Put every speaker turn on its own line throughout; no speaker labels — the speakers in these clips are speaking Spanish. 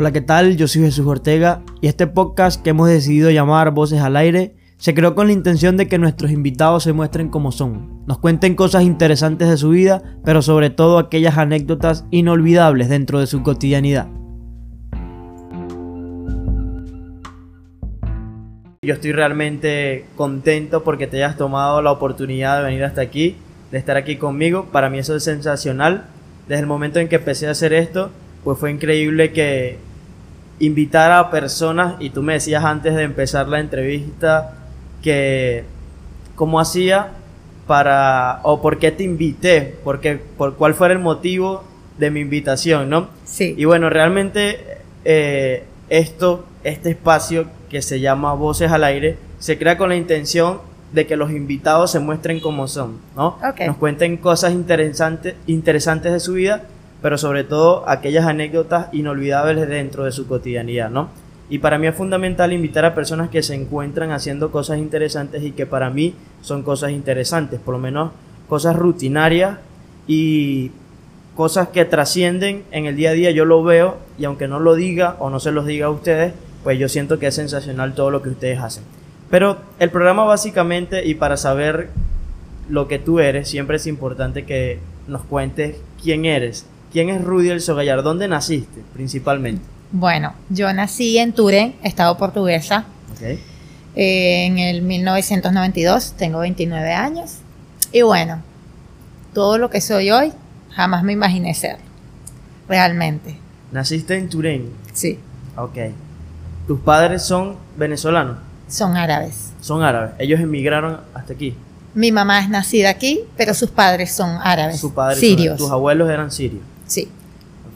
Hola, ¿qué tal? Yo soy Jesús Ortega y este podcast que hemos decidido llamar Voces al Aire se creó con la intención de que nuestros invitados se muestren como son, nos cuenten cosas interesantes de su vida, pero sobre todo aquellas anécdotas inolvidables dentro de su cotidianidad. Yo estoy realmente contento porque te hayas tomado la oportunidad de venir hasta aquí, de estar aquí conmigo. Para mí eso es sensacional. Desde el momento en que empecé a hacer esto, pues fue increíble que invitara a personas, y tú me decías antes de empezar la entrevista, que cómo hacía para, o por qué te invité, porque, por cuál fuera el motivo de mi invitación, ¿no?
Sí.
Y bueno, realmente eh, esto, este espacio que se llama Voces al Aire, se crea con la intención de que los invitados se muestren como son, ¿no?
Ok.
Nos cuenten cosas interesantes, interesantes de su vida, pero sobre todo aquellas anécdotas inolvidables dentro de su cotidianidad, ¿no? Y para mí es fundamental invitar a personas que se encuentran haciendo cosas interesantes y que para mí son cosas interesantes, por lo menos cosas rutinarias y cosas que trascienden en el día a día. Yo lo veo y aunque no lo diga o no se los diga a ustedes, pues yo siento que es sensacional todo lo que ustedes hacen. Pero el programa básicamente y para saber lo que tú eres, siempre es importante que nos cuentes quién eres. ¿Quién es Rudy El Sogallar? ¿Dónde naciste principalmente?
Bueno, yo nací en Turén, estado portuguesa,
¿Ok?
eh, en el 1992, tengo 29 años. Y bueno, todo lo que soy hoy, jamás me imaginé ser. Realmente,
Naciste en Turén.
sí.
Ok. ¿Tus padres son venezolanos?
Son árabes.
Son árabes. Ellos emigraron hasta aquí.
Mi mamá es nacida aquí, pero sus padres son árabes.
Sus padres son-
sirios.
tus abuelos eran sirios.
Sí.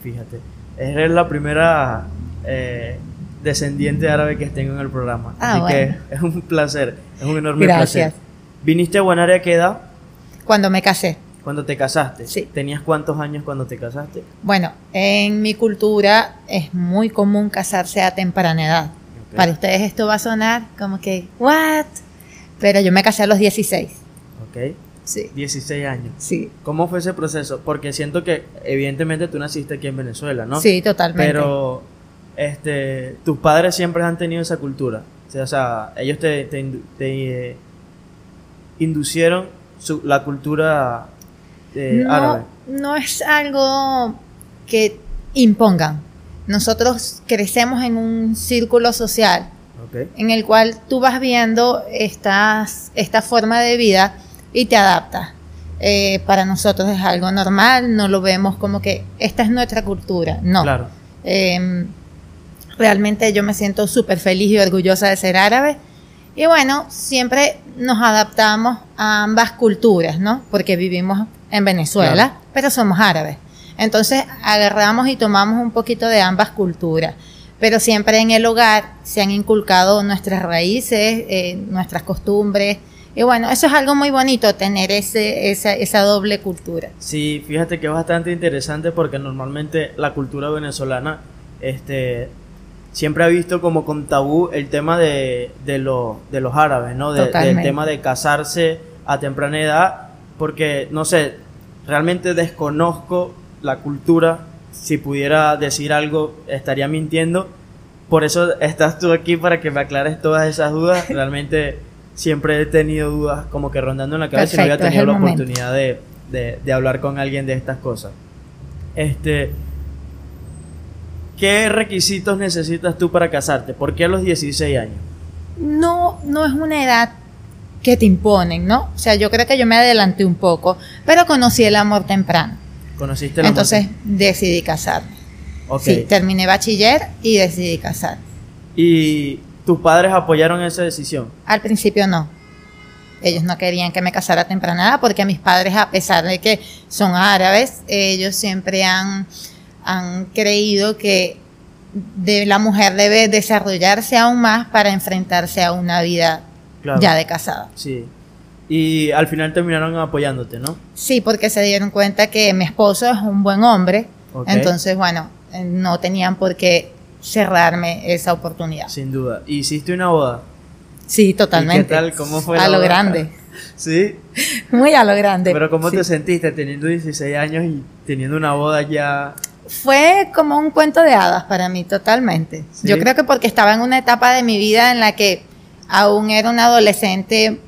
Fíjate. Eres la primera eh, descendiente árabe que tengo en el programa.
Ah,
Así
bueno.
que es un placer. Es un enorme
Gracias.
placer. ¿Viniste a Guanaria a qué edad?
Cuando me casé.
Cuando te casaste.
Sí.
¿Tenías cuántos años cuando te casaste?
Bueno, en mi cultura es muy común casarse a temprana edad. Para ustedes esto va a sonar como que, ¿what? Pero yo me casé a los 16.
Ok.
Sí.
16 años.
Sí.
¿Cómo fue ese proceso? Porque siento que evidentemente tú naciste aquí en Venezuela, ¿no?
Sí, totalmente.
Pero este, tus padres siempre han tenido esa cultura. O sea, ellos te, te, eh, inducieron su- la cultura eh, árabe.
no, no es algo que impongan. Nosotros crecemos en un círculo social en el cual tú vas viendo estas, esta forma de vida y te adaptas. Eh, para nosotros es algo normal, no lo vemos como que esta es nuestra cultura, no.
Claro.
Eh, realmente yo me siento súper feliz y orgullosa de ser árabe. Y bueno, siempre nos adaptamos a ambas culturas, ¿no? Porque vivimos en Venezuela,
Claro.
pero somos árabes. Entonces agarramos y tomamos un poquito de ambas culturas. Pero siempre en el hogar se han inculcado nuestras raíces, eh, nuestras costumbres. Y bueno, eso es algo muy bonito, tener ese, esa, esa doble cultura.
Sí, fíjate que es bastante interesante porque normalmente la cultura venezolana este, siempre ha visto como con tabú el tema de, de, lo- de los árabes, ¿no? De- del tema de casarse a temprana edad, porque, no sé, realmente desconozco la cultura. Si pudiera decir algo, estaría mintiendo. Por eso estás tú aquí para que me aclares todas esas dudas. Realmente siempre he tenido dudas como que rondando en la cabeza y no había
Perfecto,
tenido
el
la
momento.
oportunidad de, de- de hablar con alguien de estas cosas. Este, ¿Qué requisitos necesitas tú para casarte? ¿Por qué a los 16 años?
no, no es una edad que te imponen, ¿no? O sea, yo creo que yo me adelanté un poco, pero conocí el amor temprano.
¿Conociste la
Entonces decidí casarme.
Ok.
Sí, terminé bachiller y decidí casar.
¿Y tus padres apoyaron esa decisión?
Al principio no. Ellos no querían que me casara a temprana edad porque mis padres, a pesar de que son árabes, ellos siempre han, han creído que de la mujer debe desarrollarse aún más para enfrentarse a una vida
Claro.
ya de casada.
Sí. Y al final terminaron apoyándote, ¿no?
Sí, porque se dieron cuenta que mi esposo es un buen hombre, entonces, bueno, eh, no tenían por qué cerrarme esa oportunidad. Sí,
Sin duda. ¿Hiciste una boda?
totalmente.
¿Y qué tal? ¿Cómo fue
A
la
lo
boda?
grande,
Sí.
muy a lo grande.
Pero ¿cómo
Sí.
te sentiste teniendo 16 años y teniendo una boda ya
fue como un cuento de hadas para mí, totalmente.
Sí.
Yo creo que porque estaba en una etapa de mi vida en la que aún era una adolescente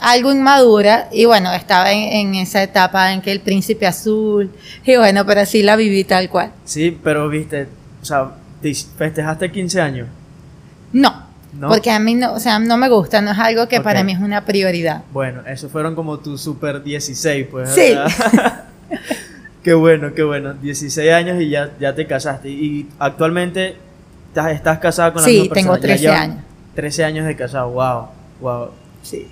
algo inmadura y bueno, estaba en, en esa etapa en que el príncipe azul y bueno, pero sí la viví tal cual.
Sí, pero viste, o sea, festejaste 15 años.
No,
¿No?
porque a mí no, o sea, no me gusta, no es algo que para mí es una prioridad.
Bueno, esos fueron como tu super 16, pues.
Sí.
qué bueno, qué bueno. 16 años y ya, ya te casaste. Y actualmente estás, estás casada con la
Sí,
misma
tengo
persona. Ya
13
llevan
años.
13 años de casado, wow, wow.
Sí.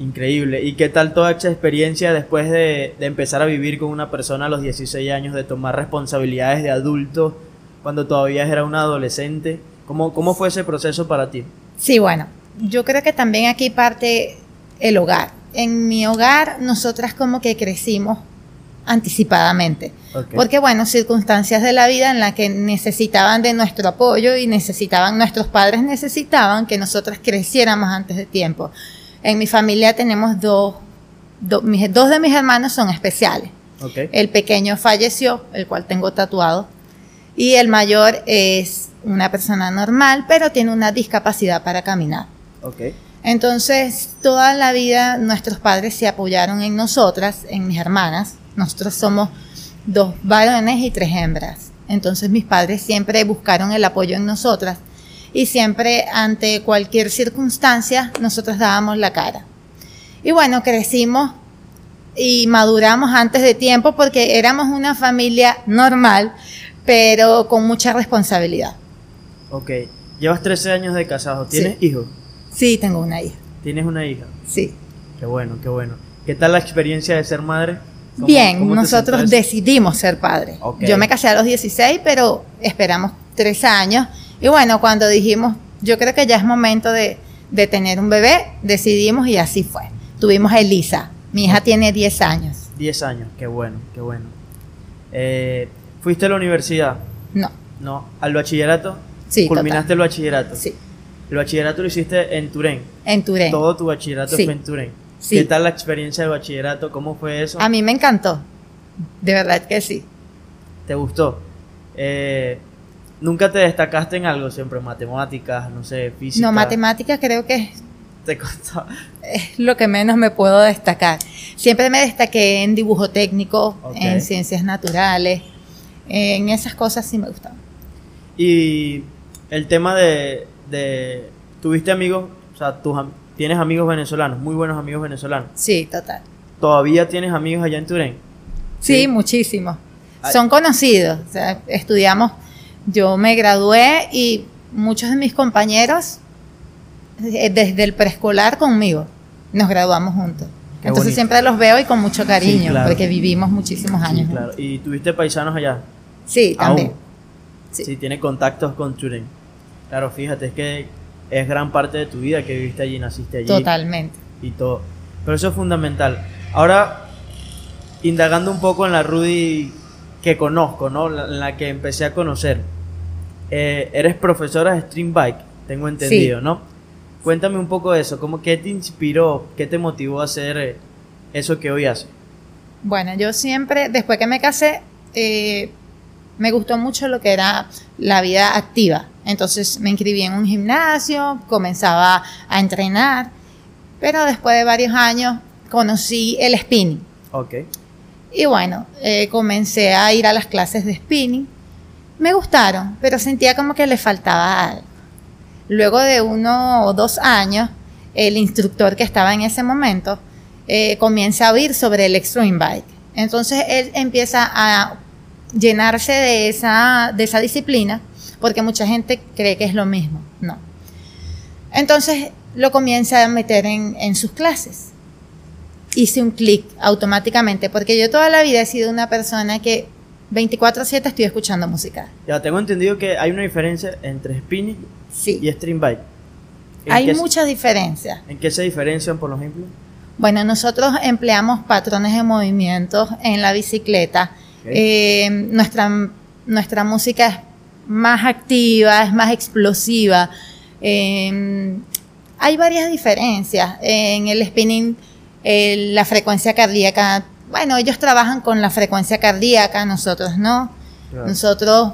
Increíble. ¿Y qué tal toda esa experiencia después de, de empezar a vivir con una persona a los 16 años, de tomar responsabilidades de adulto cuando todavía era una adolescente? ¿Cómo, cómo fue ese proceso para ti?
Sí, bueno, yo creo que también aquí parte el hogar. En mi hogar nosotras como que crecimos anticipadamente. Porque bueno, circunstancias de la vida en las que necesitaban de nuestro apoyo y necesitaban, nuestros padres necesitaban que nosotras creciéramos antes de tiempo. En mi familia tenemos dos, do- mis- dos de mis hermanos son especiales. El pequeño falleció, el cual tengo tatuado, y el mayor es una persona normal, pero tiene una discapacidad para caminar. Entonces, toda la vida nuestros padres se apoyaron en nosotras, en mis hermanas. Nosotros somos dos varones y tres hembras. Entonces, mis padres siempre buscaron el apoyo en nosotras y siempre ante cualquier circunstancia nosotros dábamos la cara. Y bueno, crecimos y maduramos antes de tiempo porque éramos una familia normal, pero con mucha responsabilidad.
Ok. Llevas 13 años de casado. ¿Tienes
Sí.
hijos?
Sí, tengo una hija.
¿Tienes una hija?
Sí.
Qué bueno, qué bueno. ¿Qué tal la experiencia de ser madre? ¿Cómo-
Bien,
cómo
nosotros decidimos ser padres.
Ok.
Yo me casé a los 16, pero esperamos tres años. Y bueno, cuando dijimos, yo creo que ya es momento de, de tener un bebé, decidimos y así fue. Tuvimos a Elisa. Mi hija tiene 10 años.
10 años, qué bueno, qué bueno. Eh, ¿Fuiste a la universidad?
No,
No. ¿Al bachillerato?
sí,
¿Culminaste el bachillerato?
Sí,
El bachillerato lo hiciste en Turén.
en Turén.
Todo tu bachillerato
Sí.
fue en Turén.
Sí.
¿Qué tal la experiencia de bachillerato? ¿Cómo fue eso?
A mí me encantó. De verdad que sí.
¿Te gustó? Eh, ¿Nunca te destacaste en algo? Siempre matemáticas, no sé, física.
No, matemáticas creo que es
Te costó.
es lo que menos me puedo destacar. Siempre me destaqué en dibujo técnico, en ciencias naturales, en esas cosas sí me gustaban.
Y el tema de, de- ¿Tuviste amigos? O sea, tus, tienes amigos venezolanos, muy buenos amigos venezolanos.
Sí, total.
¿Todavía tienes amigos allá en Turén?
Sí,
Sí.
muchísimos.
Ay.
Son conocidos. O sea, estudiamos, yo me gradué y muchos de mis compañeros eh, desde el preescolar conmigo nos graduamos juntos.
Qué
Entonces
bonito.
siempre los veo y con mucho cariño,
claro.
porque vivimos muchísimos
Sí,
años.
claro. ¿Y tuviste paisanos allá?
Sí, también.
Aún.
Sí.
Sí. tiene contactos con Turén. Claro, fíjate, es que es gran parte de tu vida que viviste allí, naciste allí.
Totalmente.
y todo. Pero eso es fundamental. Ahora, indagando un poco en la Rudy que conozco, ¿no? La, en la que empecé a conocer. Eh, eres profesora de Stream Bike, tengo entendido, ¿no? Cuéntame un poco de eso, ¿cómo, ¿qué te inspiró, qué te motivó a hacer eh, eso que hoy haces?
Bueno, yo siempre, después que me casé, eh, me gustó mucho lo que era la vida activa. Entonces me inscribí en un gimnasio, comenzaba a entrenar, pero después de varios años conocí el spinning.
Ok,
Y bueno, eh, comencé a ir a las clases de spinning. Me gustaron, pero sentía como que le faltaba algo. Luego de uno o dos años, el instructor que estaba en ese momento eh, comienza a oír sobre el extreme bike. Entonces él empieza a llenarse de esa, de esa disciplina, porque mucha gente cree que es lo mismo. No. Entonces lo comienza a meter en, en sus clases hice un clic automáticamente, porque yo toda la vida he sido una persona que 24/7 estoy escuchando música.
ya tengo entendido que hay una diferencia entre spinning
Sí,
y Stream Bike. ¿En
hay muchas diferencias.
¿En qué se diferencian, por ejemplo?
Bueno, nosotros empleamos patrones de movimientos en la bicicleta. Eh, nuestra, nuestra música es más activa, es más explosiva. Eh, hay varias diferencias. En el spinning, eh, la frecuencia cardíaca, bueno, ellos trabajan con la frecuencia cardíaca, nosotros no. Claro. Nosotros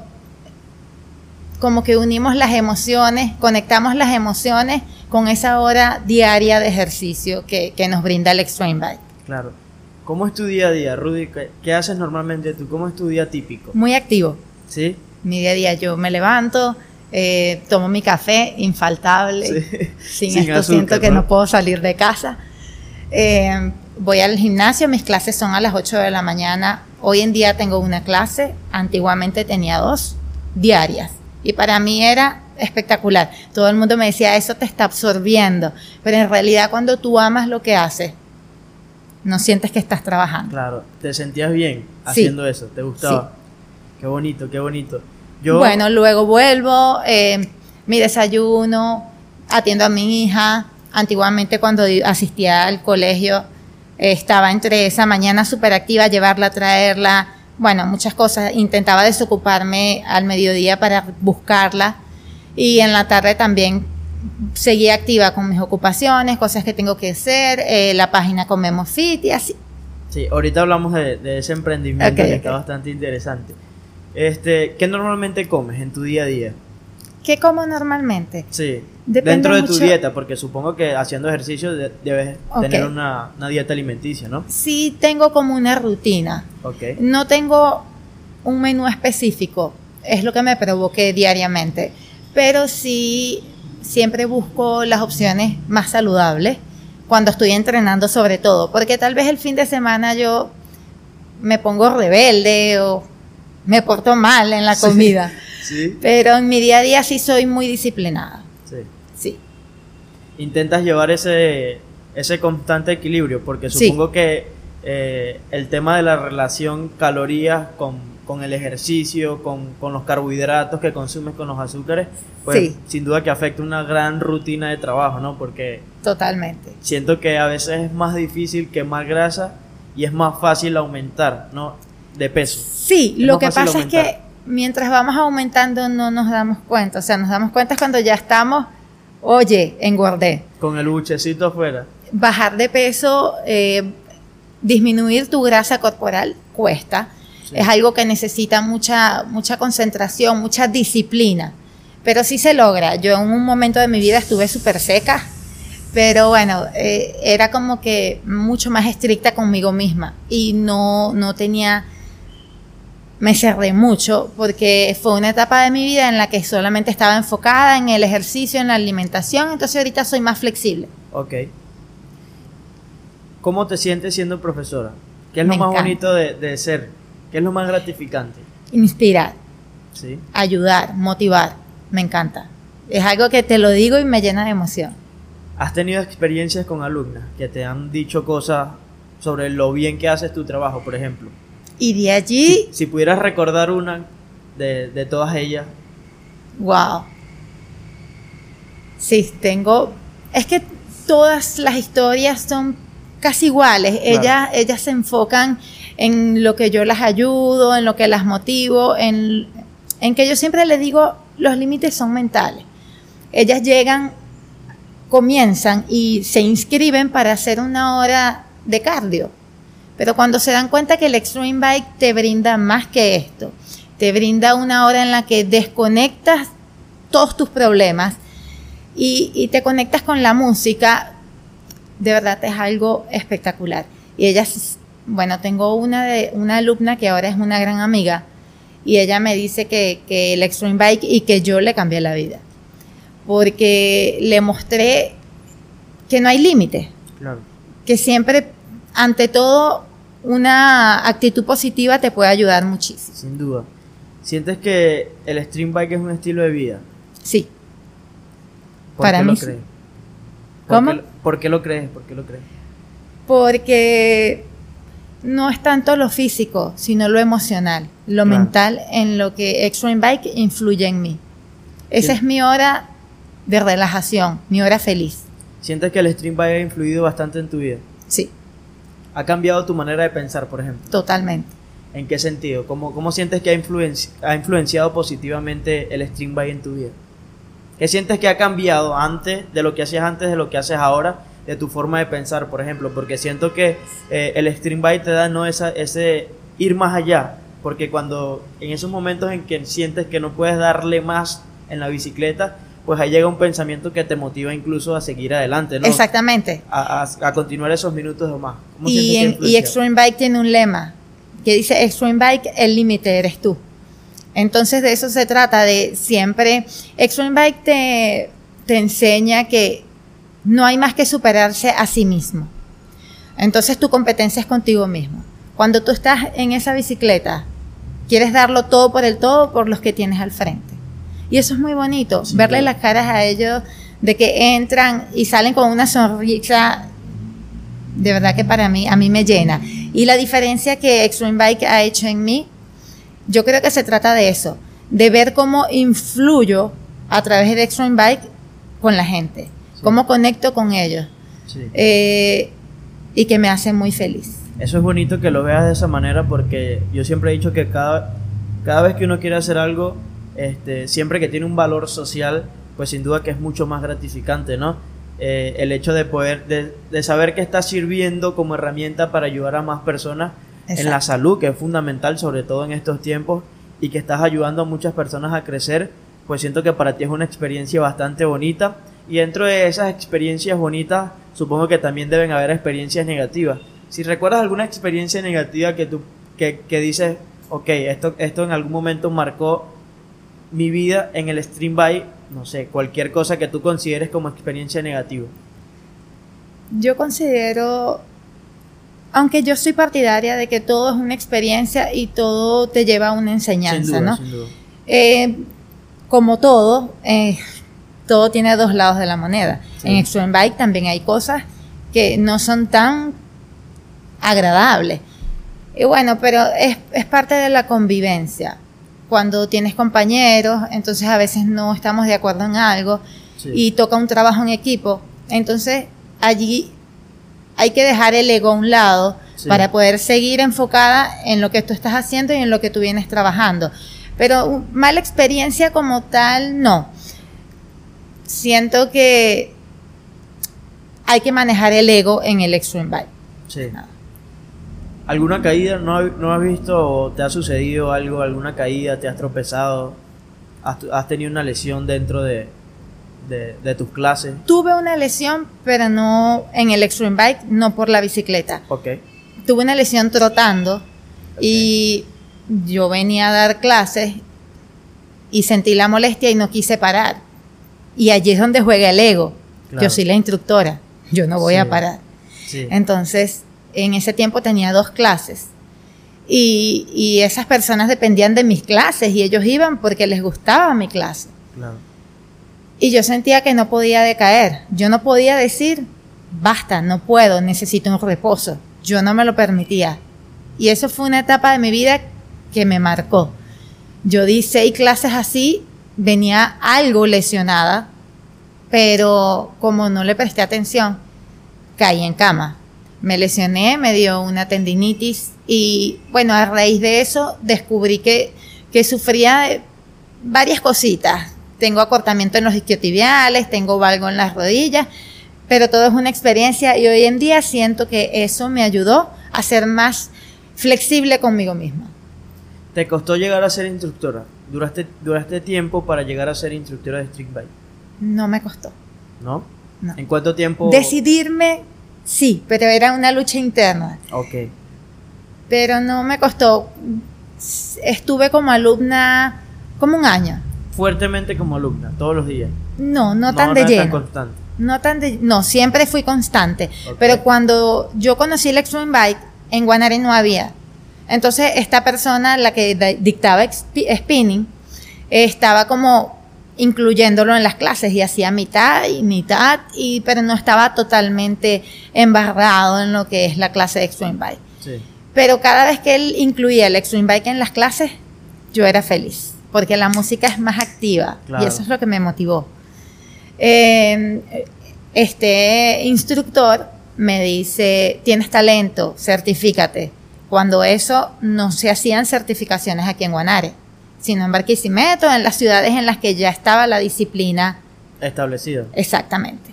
como que unimos las emociones, conectamos las emociones con esa hora diaria de ejercicio que, que nos brinda el Extreme Bike.
Claro. ¿Cómo es tu día a día, Rudy? ¿Qué, haces normalmente tú? ¿Cómo es tu día típico?
Muy activo.
¿Sí?
Mi día a día, yo me levanto, eh, tomo mi café, infaltable. Sin, esto siento que ¿no? puedo salir de casa. Eh, voy al gimnasio, mis clases son a las 8 de la mañana. Hoy en día tengo una clase, antiguamente tenía dos diarias. Y para mí era espectacular. Todo el mundo me decía, eso te está absorbiendo. Pero en realidad cuando tú amas lo que haces, no sientes que estás trabajando.
Claro, te sentías bien haciendo eso, te gustaba. Qué bonito, qué bonito.
Yo... Bueno, luego vuelvo, eh, mi desayuno, atiendo a mi hija. Antiguamente cuando asistía al colegio estaba entre esa mañana súper activa, llevarla, traerla, bueno, muchas cosas. Intentaba desocuparme al mediodía para buscarla y en la tarde también seguía activa con mis ocupaciones, cosas que tengo que hacer, eh, la página Comemos Fit y así.
Sí, ahorita hablamos de, ese emprendimiento que está bastante interesante. Este, ¿Qué normalmente comes en tu día a día?
¿Qué como normalmente?
Sí. Dentro de tu dieta, porque supongo que haciendo ejercicio debes tener una, dieta alimenticia, ¿no?
Sí, tengo como una rutina.
Okay.
No tengo un menú específico, es lo que me provoque diariamente, pero sí siempre busco las opciones más saludables cuando estoy entrenando sobre todo, porque tal vez el fin de semana yo me pongo rebelde o me porto mal en la comida. Pero en mi día a día sí soy muy disciplinada.
Sí.
Sí.
Intentas llevar ese, ese constante equilibrio, porque supongo que eh, el tema de la relación calorías con, el ejercicio, con, los carbohidratos que consumes con los azúcares, pues sin duda que afecta una gran rutina de trabajo, ¿no? Porque...
Totalmente.
Siento que a veces es más difícil quemar grasa y es más fácil aumentar, ¿no? De peso.
Sí, lo que pasa es que mientras vamos aumentando no nos damos cuenta. O sea, nos damos cuenta cuando ya estamos, oye, engordé.
Con el buchecito afuera.
Bajar de peso, eh, disminuir tu grasa corporal cuesta. Es algo que necesita mucha, mucha concentración, mucha disciplina. Pero sí se logra. Yo en un momento de mi vida estuve súper seca, pero bueno, eh, era como que mucho más estricta conmigo misma y no, no tenía me cerré mucho porque fue una etapa de mi vida en la que solamente estaba enfocada en el ejercicio, en la alimentación, entonces ahorita soy más flexible.
Ok. ¿Cómo te sientes siendo profesora? ¿Qué es lo más bonito de, ser? ¿Qué es lo más gratificante?
Inspirar.
¿Sí?
Ayudar, motivar. Me encanta. Es algo que te lo digo y me llena de emoción.
¿Has tenido experiencias con alumnas que te han dicho cosas sobre lo bien que haces tu trabajo, por ejemplo?
Y de allí...
Si, pudieras recordar una de, todas ellas.
Wow. Sí, tengo... Es que todas las historias son casi iguales. Ellas, ellas se enfocan en lo que yo las ayudo, en lo que las motivo, en, en que yo siempre les digo, los límites son mentales. Ellas llegan, comienzan y se inscriben para hacer una hora de cardio pero cuando se dan cuenta que el Extreme Bike te brinda más que esto, te brinda una hora en la que desconectas todos tus problemas y, te conectas con la música, de verdad es algo espectacular. Y ella, bueno, tengo una, de, una alumna que ahora es una gran amiga y ella me dice que, que el Extreme Bike y que yo le cambié la vida. Porque le mostré que no hay límite.
Claro.
Que siempre ante todo, una actitud positiva te puede ayudar muchísimo.
Sin duda. ¿Sientes que el stream bike es un estilo de vida?
Sí.
¿Por Para qué mí. Lo crees? ¿Cómo? ¿Por qué lo crees? ¿Por qué lo crees?
Porque no es tanto lo físico, sino lo emocional, lo mental en lo que Extreme Bike influye en mí. Esa es mi hora de relajación, mi hora feliz.
¿Sientes que el stream bike ha influido bastante en tu vida?
Sí.
¿Ha cambiado tu manera de pensar, por ejemplo?
Totalmente.
¿En qué sentido? ¿Cómo, cómo sientes que ha, ha influenciado positivamente el stream bike en tu vida? ¿Qué sientes que ha cambiado antes de lo que hacías antes de lo que haces ahora? De tu forma de pensar, por ejemplo, porque siento que eh, el stream bike te da no esa, ese ir más allá, porque cuando en esos momentos en que sientes que no puedes darle más en la bicicleta, pues ahí llega un pensamiento que te motiva incluso a seguir adelante, ¿no?
Exactamente.
A, a- a continuar esos minutos o más. ¿Cómo
Y, en- y? Extreme Bike tiene un lema que dice Extreme Bike, el límite eres tú. Entonces de eso se trata, de siempre, Extreme Bike te, te enseña que no hay más que superarse a sí mismo. Entonces tu competencia es contigo mismo. Cuando tú estás en esa bicicleta, quieres darlo todo por el todo por los que tienes al frente. Y eso es muy bonito,
Sí,
verle
claro.
las caras a ellos de que entran y salen con una sonrisa de verdad que para mí, a mí me llena. Y la diferencia que Extreme Bike ha hecho en mí, yo creo que se trata de eso, de ver cómo influyo a través de Extreme Bike con la gente. Cómo conecto con ellos
Sí.
eh, y que me hace muy feliz.
Eso es bonito que lo veas de esa manera porque yo siempre he dicho que cada, cada vez que uno quiere hacer algo, este, siempre que tiene un valor social, pues sin duda que es mucho más gratificante, ¿no? Eh, el hecho de poder, de, de saber que estás sirviendo como herramienta para ayudar a más personas en la salud, que es fundamental, sobre todo en estos tiempos, y que estás ayudando a muchas personas a crecer, pues siento que para ti es una experiencia bastante bonita. Y dentro de esas experiencias bonitas, supongo que también deben haber experiencias negativas. Si recuerdas alguna experiencia negativa que tú que, que dices, ok, esto, esto en algún momento marcó mi vida en el stream by, no sé, cualquier cosa que tú consideres como experiencia negativa.
Yo considero, aunque yo soy partidaria de que todo es una experiencia y todo te lleva a una enseñanza,
sin duda,
¿no?
sin duda.
Eh, como todo, eh, todo tiene dos lados de la moneda.
Sí.
En Extreme Bike también hay cosas que no son tan agradables. Y bueno, pero es, es parte de la convivencia. Cuando tienes compañeros, entonces a veces no estamos de acuerdo en algo
Sí.
y toca un trabajo en equipo. Entonces allí hay que dejar el ego a un lado
Sí.
para poder seguir enfocada en lo que tú estás haciendo y en lo que tú vienes trabajando. Pero mala experiencia como tal, no. Siento que hay que manejar el ego en el Extreme Bike.
Sí.
Nada.
¿Alguna caída? ¿No, ha- ¿No has visto o te ha sucedido algo? ¿Alguna caída? ¿Te has tropezado? ¿Has, has tenido una lesión dentro de, de, de tus clases?
Tuve una lesión, pero no en el Extreme Bike, no por la bicicleta.
Ok.
tuve una lesión trotando y yo venía a dar clases y sentí la molestia y no quise parar. Y allí es donde juega el ego.
Claro.
Yo soy la instructora, yo no voy
Sí.
a parar.
Sí.
Entonces, en ese tiempo tenía dos clases. Y, y esas personas dependían de mis clases y ellos iban porque les gustaba mi clase.
Claro.
Y yo sentía que no podía decaer. Yo no podía decir, basta, no puedo, necesito un reposo. Yo no me lo permitía. Y eso fue una etapa de mi vida que me marcó. Yo di seis clases así, venía algo lesionada, pero como no le presté atención, caí en cama. Me lesioné, me dio una tendinitis y bueno, a raíz de eso descubrí que, que sufría varias cositas. Tengo acortamiento en los isquiotibiales, tengo valgo en las rodillas, pero todo es una experiencia y hoy en día siento que eso me ayudó a ser más flexible conmigo misma.
¿Te costó llegar a ser instructora? ¿Duraste, duraste tiempo para llegar a ser instructora de street bike?
No me costó.
¿No?
No.
¿En cuánto tiempo?
Decidirme, sí, pero era una lucha interna.
Ok.
Pero no me costó. Estuve como alumna como un año.
Fuertemente como alumna, todos los días.
No, no tan de lleno.
constante.
No tan de, no, siempre fui constante. Pero cuando yo conocí el Extreme Bike, en Guanare no había. Entonces, esta persona, la que dictaba spinning, estaba como incluyéndolo en las clases y hacía mitad y mitad, y, pero no estaba totalmente embarrado en lo que es la clase de Extreme Bike.
Sí.
Pero cada vez que él incluía el Extreme Bike en las clases, yo era feliz, porque la música es más activa
Claro.
y eso es lo que me motivó. Eh, este instructor me dice, tienes talento, certifícate. Cuando eso no se hacían certificaciones aquí en Guanare, sino en Barquisimeto, en las ciudades en las que ya estaba la disciplina
Establecido.
Exactamente.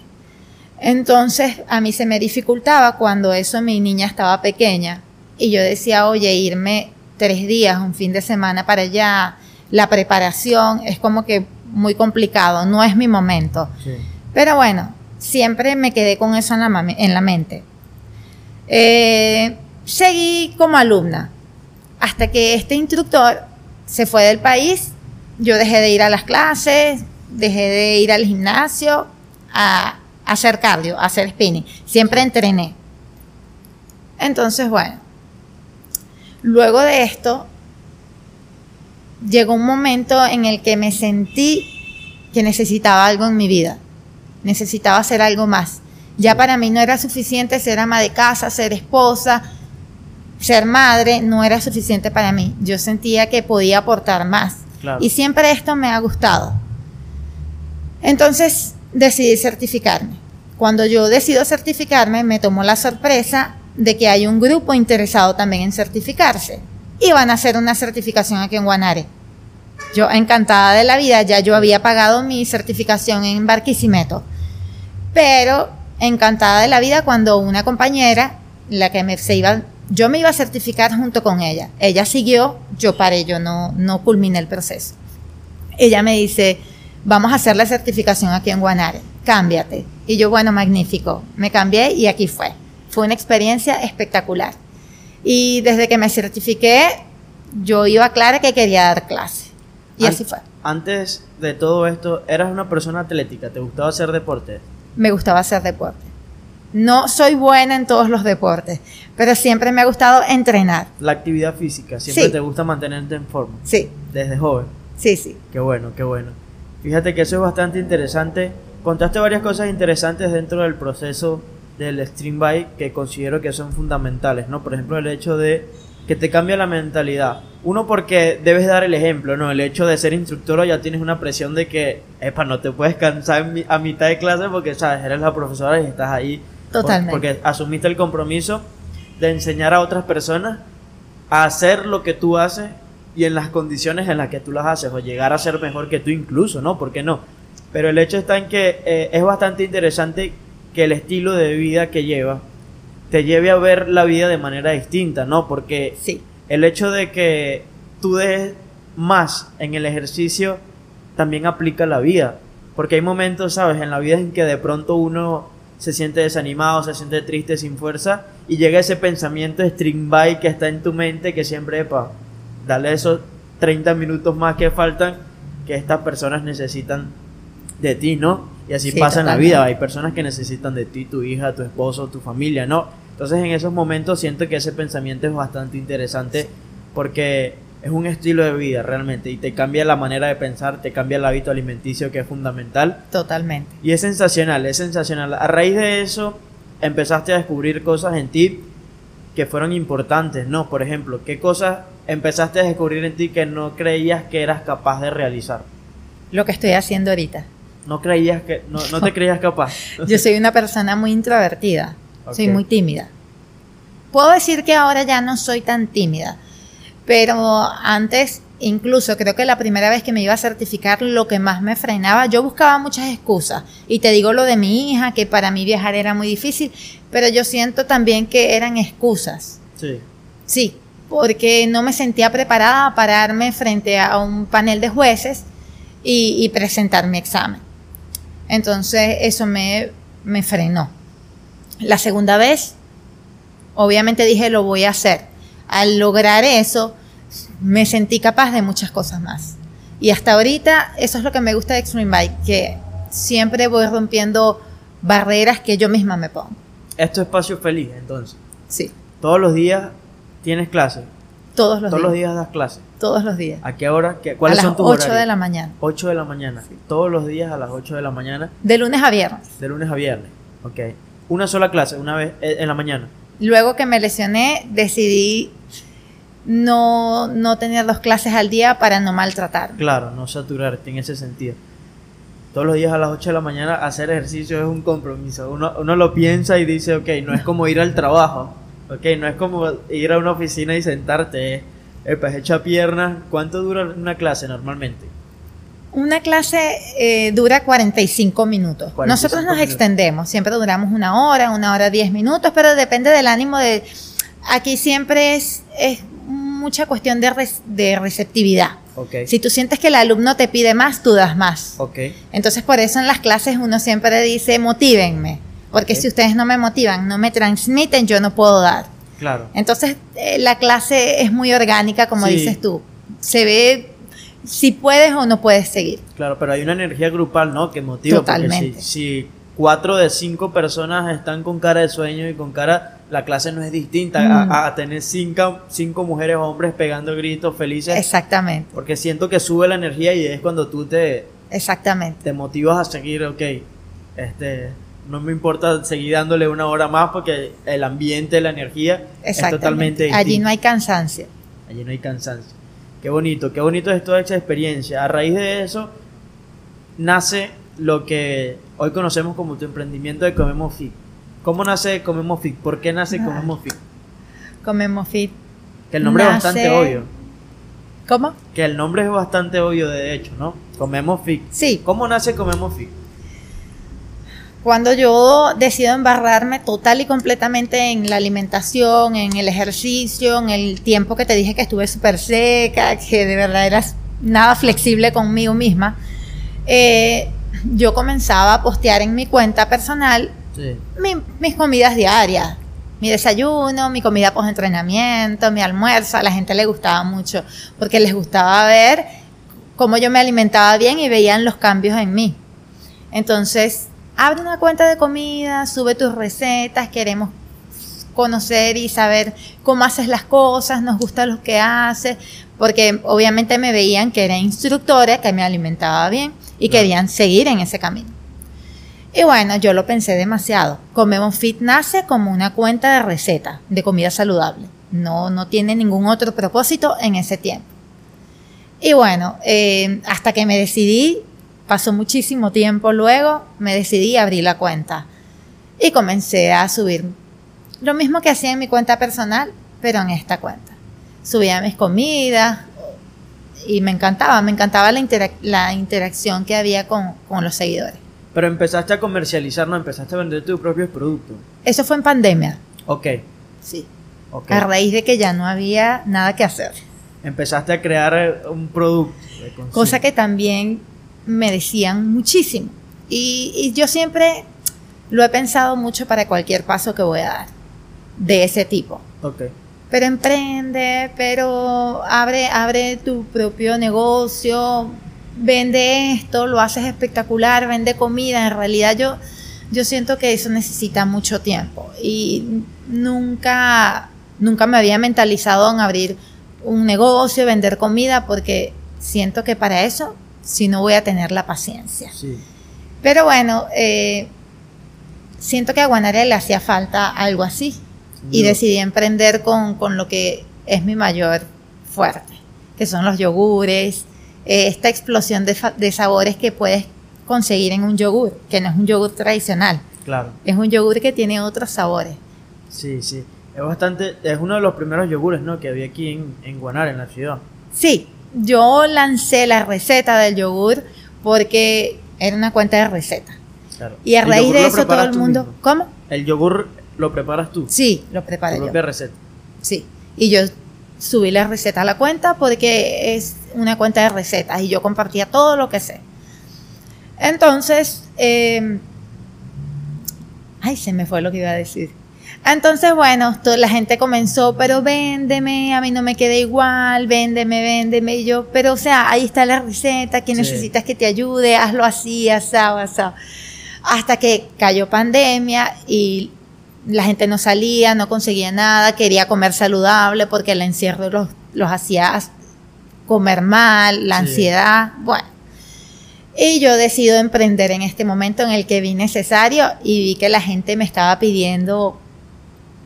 Entonces, a mí se me dificultaba cuando eso mi niña estaba pequeña y yo decía, oye, irme tres días, un fin de semana para allá, la preparación es como que muy complicado, no es mi momento. Pero bueno, siempre me quedé con eso en la, en la mente. Eh, seguí como alumna hasta que este instructor se fue del país. Yo dejé de ir a las clases, dejé de ir al gimnasio a, hacer cardio, a hacer spinning. Siempre entrené. Entonces, bueno, luego de esto, llegó un momento en el que me sentí que necesitaba algo en mi vida. Necesitaba hacer algo más. Ya para mí no era suficiente ser ama de casa, ser esposa, ser madre, no era suficiente para mí. Yo sentía que podía aportar más. Y siempre esto me ha gustado. Entonces decidí certificarme. Cuando yo decido certificarme, me tomó la sorpresa de que hay un grupo interesado también en certificarse. Y van a hacer una certificación aquí en Guanare. Yo encantada de la vida, ya yo había pagado mi certificación en Barquisimeto. Pero encantada de la vida cuando una compañera, la que me, se iba, yo me iba a certificar junto con ella. Ella siguió, yo paré, yo no, no culminé el proceso. Ella me dice, vamos a hacer la certificación aquí en Guanare, cámbiate. Y yo, bueno, magnífico. Me cambié y aquí fue. Fue una experiencia espectacular. Y desde que me certifiqué, yo iba clara que quería dar clase. Y así fue.
Antes de todo esto, ¿eras una persona atlética? ¿Te gustaba hacer deporte?
Me gustaba hacer deporte. No soy buena en todos los deportes, pero siempre me ha gustado entrenar.
La actividad física, siempre te gusta mantenerte en forma.
Sí.
Desde joven.
Sí, sí.
Qué bueno, qué bueno. Fíjate que eso es bastante interesante. Contaste varias cosas interesantes dentro del proceso del stream bike que considero que son fundamentales, ¿no? Por ejemplo, el hecho de que te cambia la mentalidad. Uno porque debes dar el ejemplo, ¿no? El hecho de ser instructor ya tienes una presión de que, epa, no te puedes cansar a mitad de clase porque, sabes, eres la profesora y estás ahí.
Totalmente.
porque asumiste el compromiso de enseñar a otras personas a hacer lo que tú haces y en las condiciones en las que tú las haces o llegar a ser mejor que tú incluso, ¿no? ¿Por qué no? Pero el hecho está en que eh, es bastante interesante que el estilo de vida que lleva te lleve a ver la vida de manera distinta, ¿no? Porque
sí.
el hecho de que tú des más en el ejercicio también aplica a la vida. Porque hay momentos, ¿sabes? En la vida en que de pronto uno se siente desanimado, se siente triste, sin fuerza, y llega ese pensamiento string by que está en tu mente que siempre, epa, dale esos 30 minutos más que faltan que estas personas necesitan de ti, ¿no? Y así pasa en la vida. Hay personas que necesitan de ti, tu hija, tu esposo, tu familia, ¿no? Entonces en esos momentos siento que ese pensamiento es bastante interesante porque es un estilo de vida realmente y te cambia la manera de pensar, te cambia el hábito alimenticio que es fundamental.
Totalmente.
Y es sensacional, es sensacional. A raíz de eso empezaste a descubrir cosas en ti que fueron importantes, ¿no? Por ejemplo, ¿qué cosas empezaste a descubrir en ti que no creías que eras capaz de realizar?
Lo que estoy haciendo ahorita.
No creías que, no, no te creías capaz.
Yo soy una persona muy introvertida, soy muy tímida. Puedo decir que ahora ya no soy tan tímida, pero antes, incluso creo que la primera vez que me iba a certificar, lo que más me frenaba, yo buscaba muchas excusas. Y te digo lo de mi hija, que para mí viajar era muy difícil, pero yo siento también que eran excusas.
Sí.
Sí, porque no me sentía preparada a pararme frente a un panel de jueces y presentar mi examen. Entonces eso me, me frenó. La segunda vez, obviamente dije, lo voy a hacer. Al lograr eso, me sentí capaz de muchas cosas más. Y hasta ahorita, eso es lo que me gusta de Extreme Bike, que siempre voy rompiendo barreras que yo misma me pongo.
¿Es tu espacio feliz, entonces?
Sí.
¿Todos los días tienes clases?
Todos los
Todos
días.
los días das clases.
Todos los días.
¿A qué hora? Qué, ¿Cuáles
a
son
las
tus
8
horarios?
de la mañana.
8 de la mañana. Todos los días a las 8 de la mañana,
De lunes a viernes.
de lunes a viernes. Ok. Una sola clase, una vez eh, en la mañana.
Luego que me lesioné, decidí no, no tener dos clases al día para no maltratar.
Claro, no saturarte en ese sentido. Todos los días a las 8 de la mañana hacer ejercicio es un compromiso. Uno, uno lo piensa y dice, ok, no es como ir al trabajo. Ok, no es como ir a una oficina y sentarte. Eh, Epa, es hecha pierna. ¿Cuánto dura una clase normalmente?
Una clase eh, dura 45 minutos.
45
Nosotros nos
minutos.
extendemos, siempre duramos una hora, una hora 10 minutos, pero depende del ánimo de... Aquí siempre es, es mucha cuestión de, de receptividad. Si tú sientes que el alumno te pide más, tú das más. Entonces, por eso en las clases uno siempre dice, motívenme. Porque si ustedes no me motivan, no me transmiten, yo no puedo dar.
Claro.
Entonces, eh, la clase es muy orgánica, como
Sí.
dices tú. Se ve si puedes o no puedes seguir.
Claro, pero hay una energía grupal, ¿no? Que motiva. porque
Totalmente.
Si, si cuatro de cinco personas están con cara de sueño y con cara, la clase no es distinta a-
Mm.
a, a tener cinco, cinco mujeres o hombres pegando gritos felices.
Exactamente,
Porque siento que sube la energía y es cuando tú te,
exactamente.
te motivas a seguir, ok, este, no me importa seguir dándole una hora más porque el ambiente, la energía es totalmente distinta.
Allí no hay cansancio.
Allí no hay cansancio. Qué bonito, qué bonito es toda esta experiencia. A raíz de eso nace lo que hoy conocemos como tu emprendimiento de Comemos Fit. ¿Cómo nace Comemos Fit? ¿Por qué nace
Ah.
Comemos Fit?
Comemos fit.
Que el nombre
Nace-
es bastante obvio.
¿Cómo?
Que el nombre es bastante obvio de hecho, ¿no? Comemos Fit.
Sí,
¿Cómo nace Comemos Fit?
cuando yo decido embarrarme total y completamente en la alimentación, en el ejercicio, en el tiempo que te dije que estuve súper seca, que de verdad eras nada flexible conmigo misma, eh, yo comenzaba a postear en mi cuenta personal
Sí.
mi- mis comidas diarias. Mi desayuno, mi comida post entrenamiento, mi almuerzo, a la gente le gustaba mucho porque les gustaba ver cómo yo me alimentaba bien y veían los cambios en mí. Entonces, abre una cuenta de comida, sube tus recetas, queremos conocer y saber cómo haces las cosas, nos gusta lo que haces, porque obviamente me veían que era instructora, que me alimentaba bien y
Claro.
querían seguir en ese camino. Y bueno, yo lo pensé demasiado. Comemos Fit nace como una cuenta de receta de comida saludable. No, no tiene ningún otro propósito en ese tiempo. Y bueno, eh, hasta que me decidí, pasó muchísimo tiempo luego, me decidí a abrir la cuenta. Y comencé a subir lo mismo que hacía en mi cuenta personal, pero en esta cuenta. Subía mis comidas y me encantaba, me encantaba la, la interacción que había con, con los seguidores.
Pero empezaste a comercializar, no, empezaste a vender tus propios productos.
Eso fue en pandemia.
Ok,
Sí.
ok.
A raíz de que ya no había nada que hacer.
Empezaste a crear eh, un producto.
Cosa que también me decían muchísimo. Y, y yo siempre lo he pensado mucho para cualquier paso que voy a dar de ese tipo.
Ok.
Pero emprende, pero abre, abre tu propio negocio, vende esto, lo haces espectacular, vende comida. En realidad yo, yo siento que eso necesita mucho tiempo. Y nunca, nunca me había mentalizado en abrir un negocio, vender comida, porque siento que para eso si no voy a tener la paciencia.
Sí.
Pero bueno, eh, siento que a Guanare le hacía falta algo así y decidí emprender con, con lo que es mi mayor fuerte, que son los yogures, eh, esta explosión de, de sabores que puedes conseguir en un yogur, que no es un yogur tradicional,
Claro.
es un yogur que tiene otros sabores.
Sí, sí. Es bastante. Es uno de los primeros yogures, ¿no? Que había aquí en, en Guanare, en la ciudad.
Sí, yo lancé la receta del yogur porque era una cuenta de receta.
Claro.
Y a
¿El
raíz de eso todo el mundo...
mismo?
¿Cómo?
El yogur lo preparas tú.
Sí, lo
Tu
preparé yo.
propia receta.
Sí, y yo subí la receta a la cuenta porque es una cuenta de recetas y yo compartía todo lo que sé. Entonces, eh, ay, se me fue lo que iba a decir. Entonces, bueno, toda la gente comenzó, pero véndeme, a mí no me queda igual, véndeme, véndeme. Y yo, pero o sea, ahí está la receta, que
Sí.
necesitas que te ayude, hazlo así, asado, asado. Hasta que cayó pandemia y la gente no salía, no conseguía nada, quería comer saludable porque el encierro los, los hacía comer mal, la
Sí.
ansiedad, bueno. Y yo decido emprender en este momento en el que vi necesario y vi que la gente me estaba pidiendo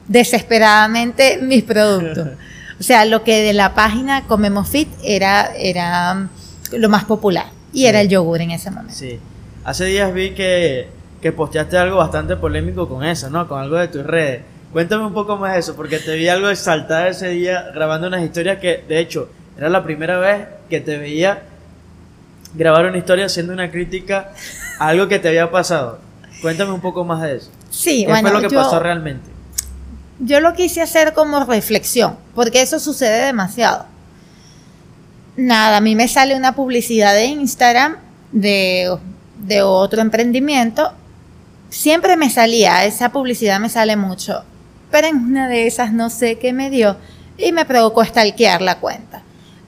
desesperadamente mis productos. O sea, lo que de la página Comemos Fit era, era lo más popular y
Sí.
era el yogur en ese momento.
Sí. Hace días vi que, que posteaste algo bastante polémico con eso, ¿no? Con algo de tus redes. Cuéntame un poco más de eso, porque te vi algo exaltada ese día grabando unas historias que, de hecho, era la primera vez que te veía grabar una historia haciendo una crítica a algo que te había pasado. Cuéntame un poco más de eso.
Sí,
¿Qué
bueno,
fue lo que
yo-
pasó realmente?
yo lo quise hacer como reflexión, porque eso sucede demasiado. Nada, a mí me sale una publicidad de Instagram de, de otro emprendimiento. Siempre me salía, esa publicidad me sale mucho, pero en una de esas no sé qué me dio y me provocó stalkear la cuenta.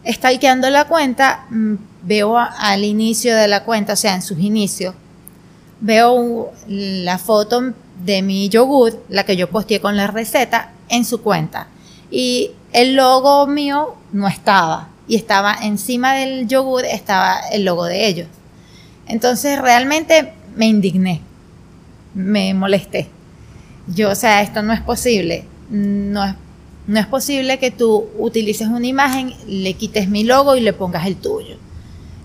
Stalkeando la cuenta, mm, veo al inicio de la cuenta, o sea, en sus inicios, veo la foto de mi yogur, la que yo posteé con la receta, en su cuenta. Y el logo mío no estaba. Y estaba encima del yogur, estaba el logo de ellos. Entonces realmente me indigné, me molesté. Yo, o sea, esto no es posible. No es, no es posible que tú utilices una imagen, le quites mi logo y le pongas el tuyo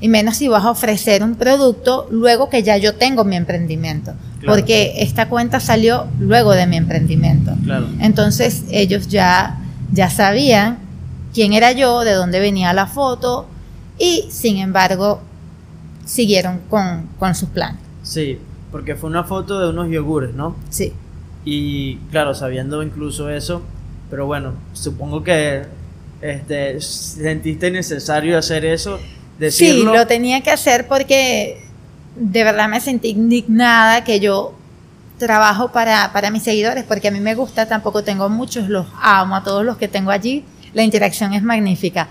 y menos si vas a ofrecer un producto luego que ya yo tengo mi emprendimiento. Porque esta cuenta salió luego de mi emprendimiento. Entonces ellos ya, ya sabían quién era yo, de dónde venía la foto y sin embargo siguieron con, con sus planes.
Sí, porque fue una foto de unos yogures, ¿no?
Sí.
Y claro, sabiendo incluso eso, pero bueno, supongo que este, sentiste necesario hacer eso
Sí, lo tenía que hacer porque de verdad me sentí indignada que yo trabajo para, para mis seguidores, porque a mí me gusta, tampoco tengo muchos, los amo a todos los que tengo allí, la interacción es magnífica,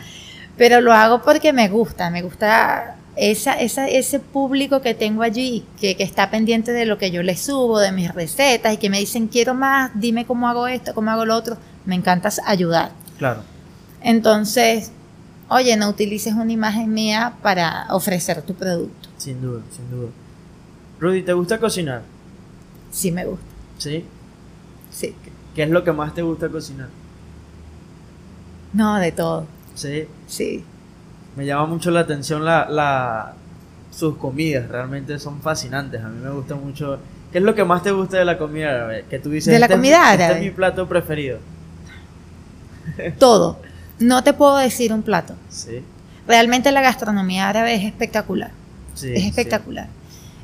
pero lo hago porque me gusta, me gusta esa, esa, ese público que tengo allí, que, que, está pendiente de lo que yo les subo, de mis recetas y que me dicen quiero más, dime cómo hago esto, cómo hago lo otro, me encanta ayudar.
Claro.
Entonces, oye, no utilices una imagen mía para ofrecer tu producto.
Sin duda, sin duda. Rudy, ¿te gusta cocinar?
Sí, me gusta.
¿Sí?
Sí.
¿Qué es lo que más te gusta cocinar?
No, de todo.
¿Sí?
Sí.
Me llama mucho la atención la, la, sus comidas, realmente son fascinantes. A mí me gusta mucho. ¿Qué es lo que más te gusta de la comida árabe? Que tú dices,
de la
este
comida
es,
árabe.
Este es mi plato preferido.
Todo. No te puedo decir un plato.
Sí.
Realmente la gastronomía árabe es espectacular. Sí, es espectacular.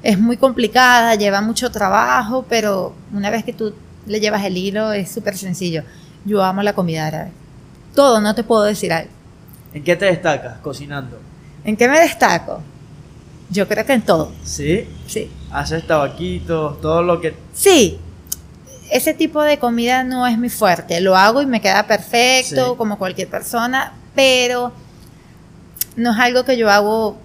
Es muy complicada, lleva mucho trabajo, pero una vez que tú le llevas el hilo es súper sencillo. Yo amo la comida árabe. Todo, no te puedo decir algo.
¿En qué te destacas cocinando?
¿En qué me destaco? Yo creo que en todo.
¿Sí?
Sí.
¿Haces tabaquitos, todo lo que...
Sí, ese tipo de comida no es mi fuerte. Lo hago y me queda perfecto, como cualquier persona, pero no es algo que yo hago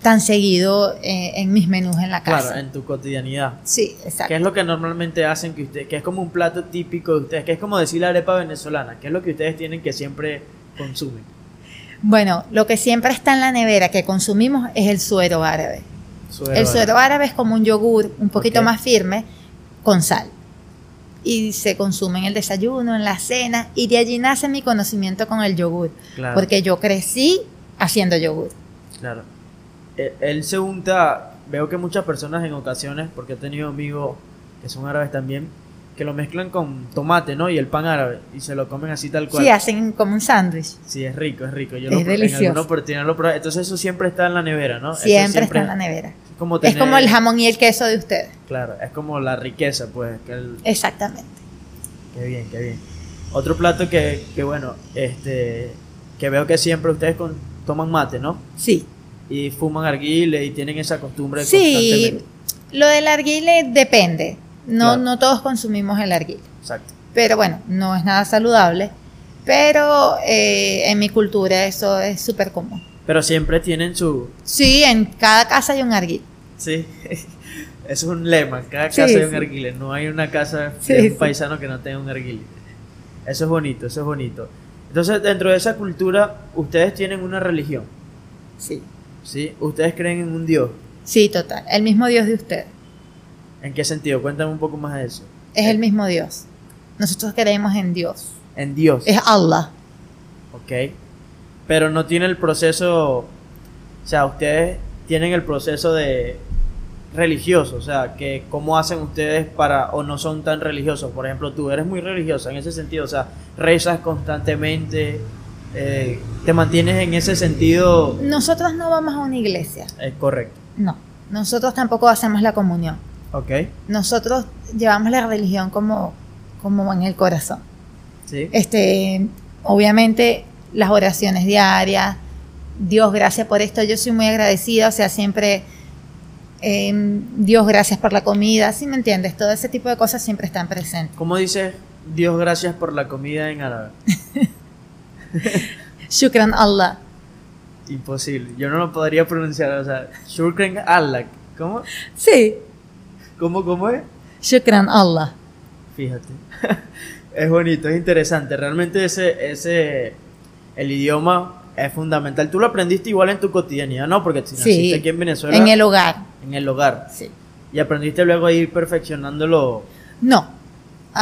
tan seguido eh, en mis menús en la casa.
Claro, en tu cotidianidad.
Sí, exacto.
¿Qué es lo que normalmente hacen que ustedes, que es como un plato típico de ustedes, que es como decir la arepa venezolana, ¿qué es lo que ustedes tienen que siempre consumen?
Bueno, lo que siempre está en la nevera que consumimos es el suero árabe. el suero árabe es como un yogur un poquito más firme con sal y se consume en el desayuno, en la cena, y de allí nace mi conocimiento con el yogur, porque yo crecí haciendo yogur.
Claro. E, él se unta, veo que muchas personas en ocasiones, porque he tenido amigos que son árabes también, que lo mezclan con tomate, ¿no? Y el pan árabe, y se lo comen así tal cual.
Sí, hacen como un sándwich.
Sí, es rico, es rico.
Yo es delicioso.
Entonces eso siempre está en la nevera, ¿no?
Siempre, está en la nevera. Es como, el jamón y el queso de ustedes.
Claro, es como la riqueza, pues.
Exactamente.
Qué bien, qué bien. Otro plato que, que bueno, este, que veo que siempre ustedes toman mate, ¿no?
Sí.
Y fuman arguile y tienen esa costumbre
sí, lo del arguile depende. No, no todos consumimos el arguile.
Exacto.
Pero bueno, no es nada saludable. Pero eh, en mi cultura eso es súper común.
Pero siempre tienen su...
Sí, en cada casa hay un arguile.
Sí, eso es un lema, en cada casa hay un arguile, no hay una casa de un paisano que no tenga un arguile. Eso es bonito, eso es bonito. Entonces, dentro de esa cultura, ustedes tienen una religión.
Sí.
¿Sí? ¿Ustedes creen en un Dios?
Sí, total, el mismo Dios de ustedes.
¿En qué sentido? Cuéntame un poco más de eso.
Es el mismo Dios. Nosotros creemos en Dios.
En Dios.
Es Allah.
Ok pero no tiene el proceso, o sea, ustedes tienen el proceso de religioso, o sea, que cómo hacen ustedes para o no son tan religiosos. Por ejemplo, tú eres muy religiosa en ese sentido, o sea, rezas constantemente, eh, te mantienes en ese sentido.
Nosotros no vamos a una iglesia.
Es correcto.
No, nosotros tampoco hacemos la comunión.
Ok.
Nosotros llevamos la religión como como en el corazón.
Sí.
Este, obviamente las oraciones diarias, Dios gracias por esto, yo soy muy agradecida, o sea, siempre eh, Dios gracias por la comida, ¿sí me entiendes? Todo ese tipo de cosas siempre están presentes.
¿Cómo dice Dios gracias por la comida en árabe?
Shukran Allah.
Imposible, yo no lo podría pronunciar, o sea, Shukran Allah, ¿cómo?
Sí,
¿Cómo, cómo es?
Shukran Allah.
Fíjate. es bonito, es interesante. Realmente ese, ese, el idioma es fundamental. Tú lo aprendiste igual en tu cotidianidad, ¿no? Porque si naciste
Sí,
aquí en Venezuela,
en el hogar.
en el hogar.
Sí.
Y aprendiste luego a ir perfeccionándolo.
No,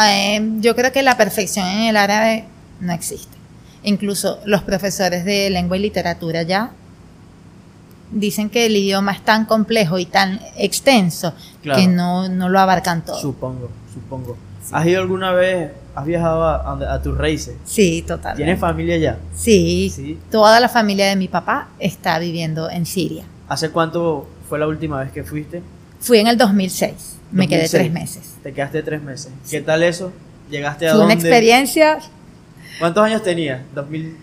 Eh, yo creo que la perfección en el árabe no existe. Incluso los profesores de lengua y literatura ya dicen que el idioma es tan complejo y tan extenso
Claro.
que no, no lo abarcan todo.
Supongo, supongo. ¿Has ido alguna vez, has viajado a, tus raíces?
Sí, total.
¿Tienes familia allá?
Sí,
Sí.
toda la familia de mi papá está viviendo en Siria.
¿Hace cuánto fue la última vez que fuiste?
Fui en el 2006, me quedé
2006.
tres meses.
Te quedaste tres meses. ¿Qué tal eso? ¿Llegaste a
Fue una
dónde?
experiencia
¿Cuántos años tenías? 2000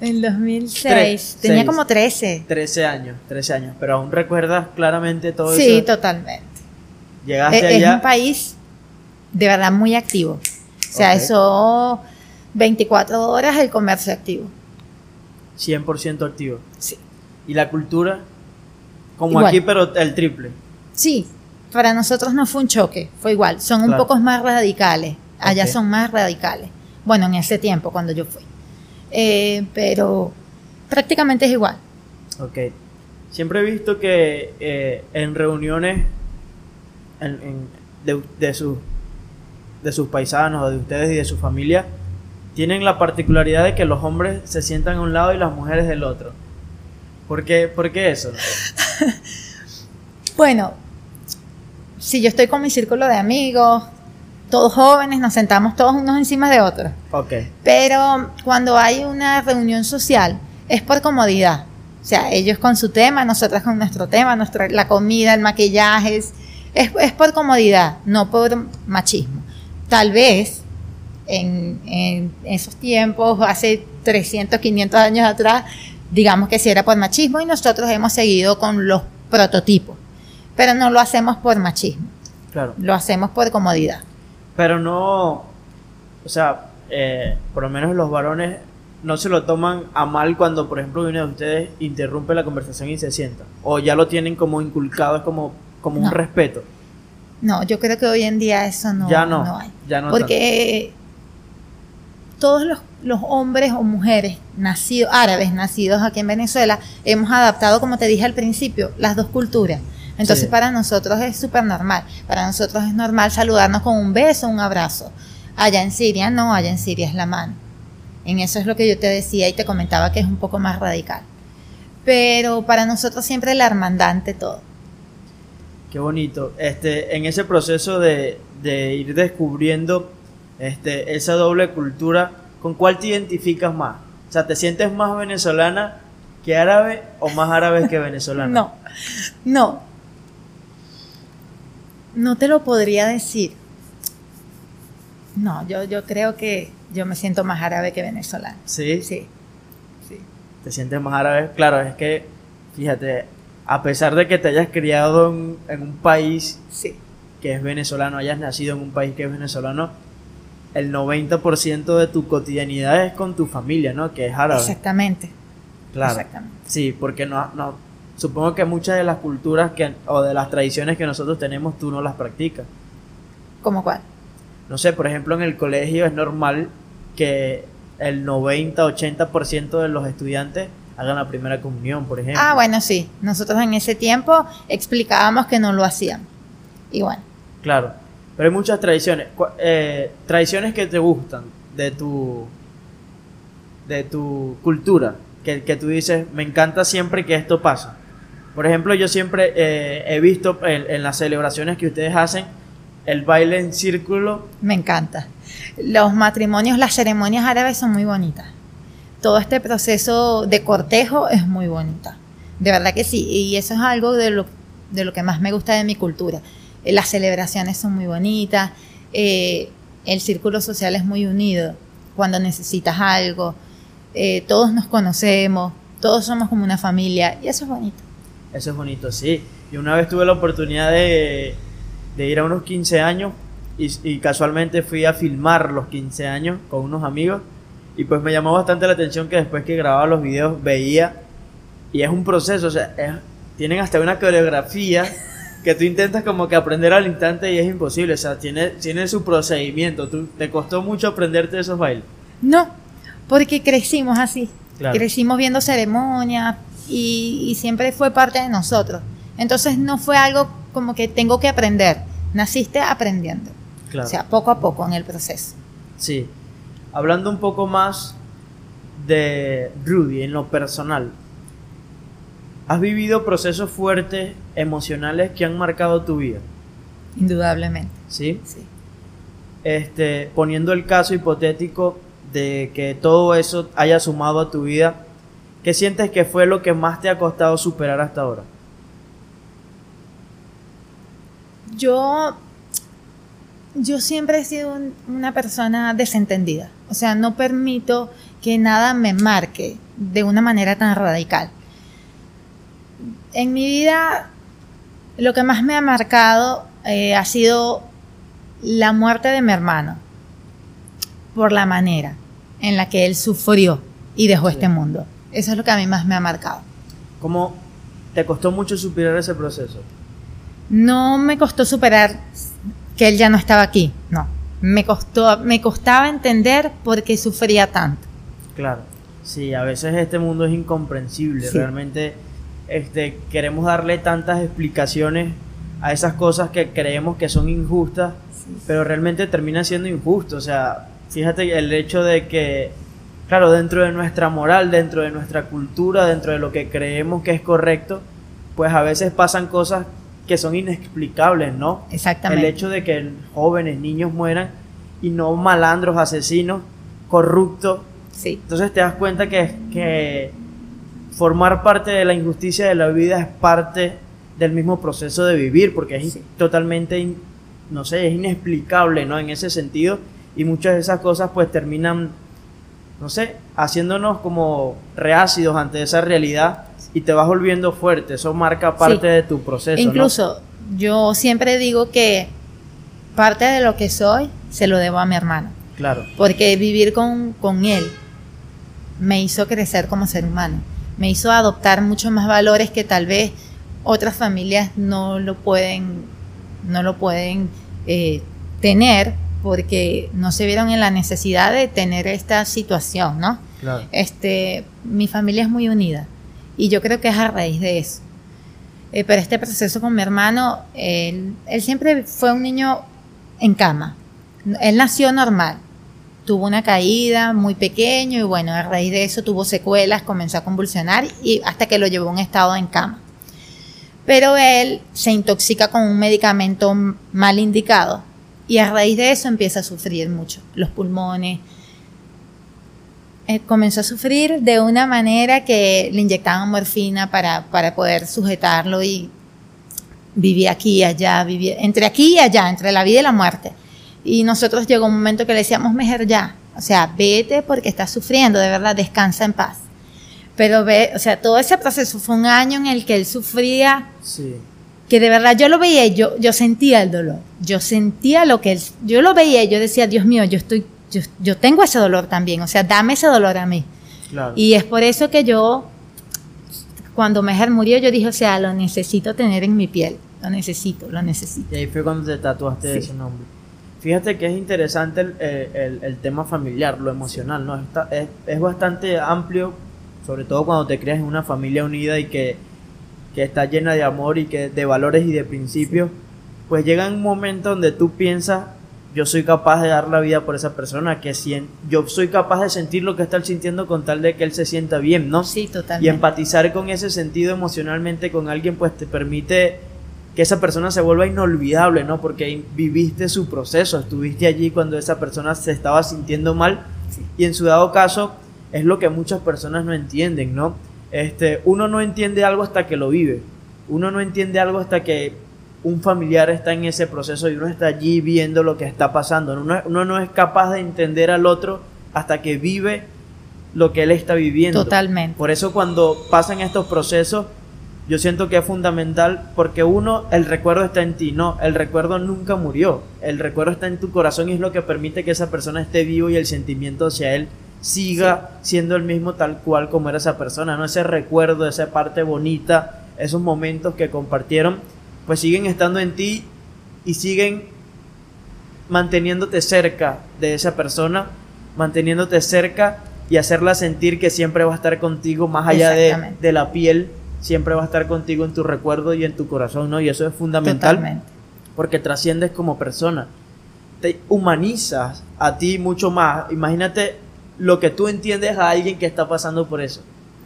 en 2006,
Tres,
tenía
seis.
como 13.
13 años, 13 años, pero aún recuerdas claramente todo
Sí,
eso.
totalmente.
Llegaste
Es, es
allá.
un país de verdad muy activo. O sea, eso 24 horas el comercio activo.
100% activo.
Sí.
Y la cultura, como
Igual.
aquí, pero el triple.
Sí, para nosotros no fue un choque, fue igual. Son un poco más radicales. Allá son más radicales. Bueno, en ese tiempo, cuando yo fui. Eh, pero prácticamente es igual.
Ok. Siempre he visto que eh, en reuniones en- en- de, de sus, de sus paisanos, o de ustedes y de su familia, tienen la particularidad de que los hombres se sientan a un lado y las mujeres del otro. ¿Por qué, por qué eso?
Bueno, si yo estoy con mi círculo de amigos, todos jóvenes, nos sentamos todos unos encima de otros. Pero cuando hay una reunión social, es por comodidad. O sea, ellos con su tema, nosotras con nuestro tema, nuestra, la comida, el maquillaje, es, es, es por comodidad, no por machismo. Tal vez en, en esos tiempos, hace 300, 500 años atrás, digamos que sí era por machismo y nosotros hemos seguido con los prototipos. Pero no lo hacemos por machismo,
Claro.
lo hacemos por comodidad.
Pero no, o sea, eh, por lo menos los varones no se lo toman a mal cuando, por ejemplo, uno de ustedes interrumpe la conversación y se sienta. O ya lo tienen como inculcado, es como, como un
No.
respeto.
No, yo creo que hoy en día eso no,
ya no,
hay.
ya no.
Porque todos los, los hombres o mujeres nacidos, árabes nacidos aquí en Venezuela, hemos adaptado, como te dije al principio, las dos culturas. Entonces
Sí.
para nosotros es súper normal. Para nosotros es normal saludarnos con un beso, un abrazo. Allá en Siria no, allá en Siria es la mano. En eso es lo que yo te decía y te comentaba que es un poco más radical. Pero para nosotros siempre la hermandad ante todo.
Qué bonito. Este, en ese proceso de, de ir descubriendo este, esa doble cultura, ¿con cuál te identificas más? O sea, ¿te sientes más venezolana que árabe o más árabe que venezolana?
No, no. No te lo podría decir. No, yo, yo creo que yo me siento más árabe que venezolana.
¿Sí?
Sí, sí.
¿Te sientes más árabe? Claro, es que, fíjate, a pesar de que te hayas criado en, en un país
Sí,
que es venezolano, hayas nacido en un país que es venezolano, el 90% de tu cotidianidad es con tu familia, ¿no? Que es árabe.
exactamente.
Claro.
Exactamente.
Sí, porque no, no, supongo que muchas de las culturas que, o de las tradiciones que nosotros tenemos tú no las practicas.
¿Cómo cuál?
No sé, por ejemplo, en el colegio es normal que el 90-80% de los estudiantes hagan la primera comunión, por ejemplo.
Ah, bueno, sí. Nosotros en ese tiempo explicábamos que no lo hacíamos. Y bueno,
Claro, pero hay muchas tradiciones. Eh, tradiciones que te gustan de tu, de tu cultura, que, que tú dices, me encanta siempre que esto pasa. Por ejemplo, yo siempre eh, he visto en, las celebraciones que ustedes hacen el baile en círculo.
me encanta. Los matrimonios, las ceremonias árabes son muy bonitas. Todo este proceso de cortejo es muy bonita. De verdad que sí. Y eso es algo de lo, de lo que más me gusta de mi cultura. Eh, Las celebraciones son muy bonitas. eh, el círculo social es muy unido. Cuando necesitas algo, eh, todos nos conocemos, todos somos como una familia y eso es bonito.
Eso es bonito, sí. Y una vez tuve la oportunidad de, ir a unos 15 años y, casualmente fui a filmar los 15 años con unos amigos y pues me llamó bastante la atención que después que grababa los videos veía y es un proceso, o sea, tienen hasta una coreografía que tú intentas como que aprender al instante y es imposible, o sea, tiene, tiene su procedimiento. ¿Tú, ¿Te costó mucho aprenderte esos bailes?
No, porque crecimos así. Crecimos viendo ceremonias y, siempre fue parte de nosotros. Entonces no fue algo como que tengo que aprender. Naciste aprendiendo. O sea, poco a poco en el proceso.
Sí. Hablando un poco más de Rudy en lo personal. ¿Has vivido procesos fuertes, emocionales que han marcado tu vida?
Indudablemente.
¿Sí? Sí. Este, poniendo el caso hipotético de que todo eso haya sumado a tu vida, ¿qué sientes que fue lo que más te ha costado superar hasta ahora?
Yo, yo siempre he sido una persona desentendida. O sea, no permito que nada me marque de una manera tan radical. En mi vida, lo que más me ha marcado eh, ha sido la muerte de mi hermano por la manera en la que él sufrió y dejó este mundo. Eso es lo que a mí más me ha marcado.
¿Cómo te costó mucho superar ese proceso?
No me costó superar que él ya no estaba aquí, no. Me costó, me costaba entender por qué sufría tanto.
Claro. Sí, a veces este mundo es incomprensible. Realmente este, queremos darle tantas explicaciones a esas cosas que creemos que son injustas, pero realmente termina siendo injusto. O sea, fíjate el hecho de que, claro, dentro de nuestra moral, dentro de nuestra cultura, dentro de lo que creemos que es correcto, pues a veces pasan cosas que son inexplicables, ¿no?
Exactamente.
El hecho de que jóvenes, niños mueran y no malandros, asesinos, corruptos.
Sí.
Entonces te das cuenta que, que formar parte de la injusticia de la vida es parte del mismo proceso de vivir, porque es totalmente, no sé, es inexplicable, ¿no? En ese sentido y muchas de esas cosas pues terminan, no sé, haciéndonos como reácidos ante esa realidad y te vas volviendo fuerte, eso marca parte de tu proceso.
Incluso yo siempre digo que parte de lo que soy se lo debo a mi hermano.
Claro.
Porque vivir con, con él me hizo crecer como ser humano, me hizo adoptar muchos más valores que tal vez otras familias no lo pueden, no lo pueden eh, tener porque no se vieron en la necesidad de tener esta situación, ¿no?
Claro.
Este, mi familia es muy unida y yo creo que es a raíz de eso. Eh, pero este proceso con mi hermano, él, siempre fue un niño en cama. Él nació normal, tuvo una caída muy pequeño y bueno, a raíz de eso tuvo secuelas, comenzó a convulsionar y hasta que lo llevó a un estado en cama. Pero él se intoxica con un medicamento mal indicado y a raíz de eso empieza a sufrir mucho, los pulmones. Eh, comenzó a sufrir de una manera que le inyectaban morfina para, para poder sujetarlo y vivía aquí y allá, vivía entre aquí y allá, entre la vida y la muerte. Y nosotros llegó un momento que le decíamos, mejor ya, o sea, vete porque estás sufriendo, de verdad, descansa en paz. Pero ve, o sea, todo ese proceso fue un año en el que él sufría
sí
que de verdad yo lo veía y yo, yo sentía el dolor. Yo sentía lo que él, yo lo veía y yo decía, Dios mío, yo estoy, yo, yo tengo ese dolor también, o sea, dame ese dolor a mí. Y es por eso que yo, cuando Meher murió, yo dije, o sea, lo necesito tener en mi piel, lo necesito, lo necesito.
Y ahí fue cuando te tatuaste ese nombre. Fíjate que es interesante el, el, el, tema familiar, lo emocional, ¿no? Está, es, es bastante amplio, sobre todo cuando te creas en una familia unida y que que está llena de amor y que de valores y de principios, pues llega un momento donde tú piensas, yo soy capaz de dar la vida por esa persona, que si yo soy capaz de sentir lo que está él sintiendo con tal de que él se sienta bien, ¿no?
Sí, totalmente.
Y empatizar con ese sentido emocionalmente con alguien, pues te permite que esa persona se vuelva inolvidable, ¿no? Porque viviste su proceso, estuviste allí cuando esa persona se estaba sintiendo mal y en su dado caso es lo que muchas personas no entienden, ¿no? Este, uno no entiende algo hasta que lo vive. Uno no entiende algo hasta que un familiar está en ese proceso y uno está allí viendo lo que está pasando. Uno, uno no es capaz de entender al otro hasta que vive lo que él está viviendo.
Totalmente.
Por eso cuando pasan estos procesos, yo siento que es fundamental porque uno, el recuerdo está en ti, no, el recuerdo nunca murió, el recuerdo está en tu corazón y es lo que permite que esa persona esté vivo y el sentimiento hacia él siga siendo el mismo tal cual como era esa persona, no ese recuerdo, esa parte bonita, esos momentos que compartieron, pues siguen estando en ti y siguen manteniéndote cerca de esa persona, manteniéndote cerca y hacerla sentir que siempre va a estar contigo más allá de, de la piel siempre va a estar contigo en tu recuerdo y en tu corazón, ¿no? Y eso es fundamental porque trasciendes como persona. Te humanizas a ti mucho más. Imagínate lo que tú entiendes a alguien que está pasando por eso.